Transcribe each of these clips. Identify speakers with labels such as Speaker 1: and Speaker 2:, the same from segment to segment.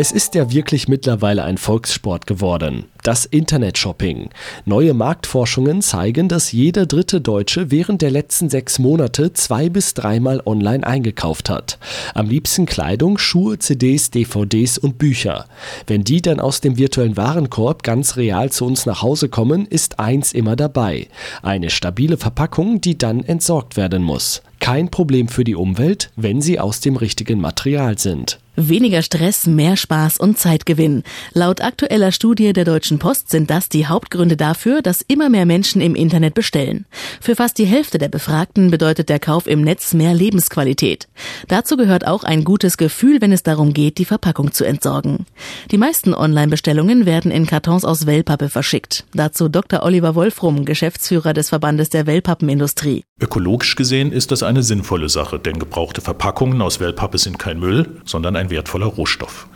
Speaker 1: Es ist ja wirklich mittlerweile ein Volkssport geworden. Das Internet-Shopping. Neue Marktforschungen zeigen, dass jeder dritte Deutsche während der letzten sechs Monate zwei bis dreimal online eingekauft hat. Am liebsten Kleidung, Schuhe, CDs, DVDs und Bücher. Wenn die dann aus dem virtuellen Warenkorb ganz real zu uns nach Hause kommen, ist eins immer dabei. Eine stabile Verpackung, die dann entsorgt werden muss. Kein Problem für die Umwelt, wenn sie aus dem richtigen Material sind.
Speaker 2: Weniger Stress, mehr Spaß und Zeitgewinn. Laut aktueller Studie der Deutschen Post sind das die Hauptgründe dafür, dass immer mehr Menschen im Internet bestellen. Für fast die Hälfte der Befragten bedeutet der Kauf im Netz mehr Lebensqualität. Dazu gehört auch ein gutes Gefühl, wenn es darum geht, die Verpackung zu entsorgen. Die meisten Online-Bestellungen werden in Kartons aus Wellpappe verschickt. Dazu Dr. Oliver Wolfrum, Geschäftsführer des Verbandes der Wellpappenindustrie.
Speaker 3: Ökologisch gesehen ist das eine sinnvolle Sache, denn gebrauchte Verpackungen aus Wellpappe sind kein Müll, sondern ein wertvoller Rohstoff.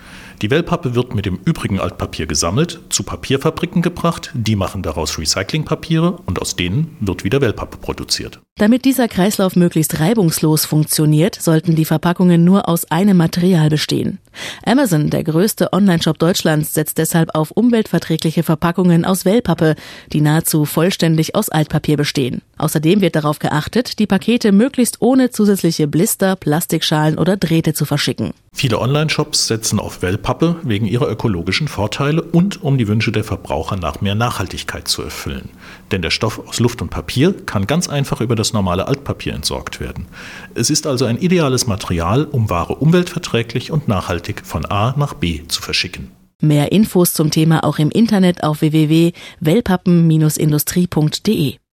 Speaker 3: Die Wellpappe wird mit dem übrigen Altpapier gesammelt, zu Papierfabriken gebracht, die machen daraus Recyclingpapiere und aus denen wird wieder Wellpappe produziert.
Speaker 2: Damit dieser Kreislauf möglichst reibungslos funktioniert, sollten die Verpackungen nur aus einem Material bestehen. Amazon, der größte Onlineshop Deutschlands, setzt deshalb auf umweltverträgliche Verpackungen aus Wellpappe, die nahezu vollständig aus Altpapier bestehen. Außerdem wird darauf geachtet, die Pakete möglichst ohne zusätzliche Blister, Plastikschalen oder Drähte zu verschicken.
Speaker 3: Viele Online-Shops setzen auf Wellpappe wegen ihrer ökologischen Vorteile und um die Wünsche der Verbraucher nach mehr Nachhaltigkeit zu erfüllen. Denn der Stoff aus Luft und Papier kann ganz einfach über das normale Altpapier entsorgt werden. Es ist also ein ideales Material, um Ware umweltverträglich und nachhaltig von A nach B zu verschicken.
Speaker 2: Mehr Infos zum Thema auch im Internet auf www.wellpappen-industrie.de